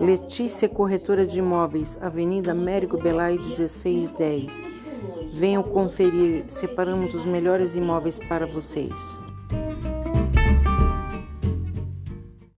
Letícia Corretora de Imóveis, Avenida Américo Belay 1610. Venham conferir, separamos os melhores imóveis para vocês.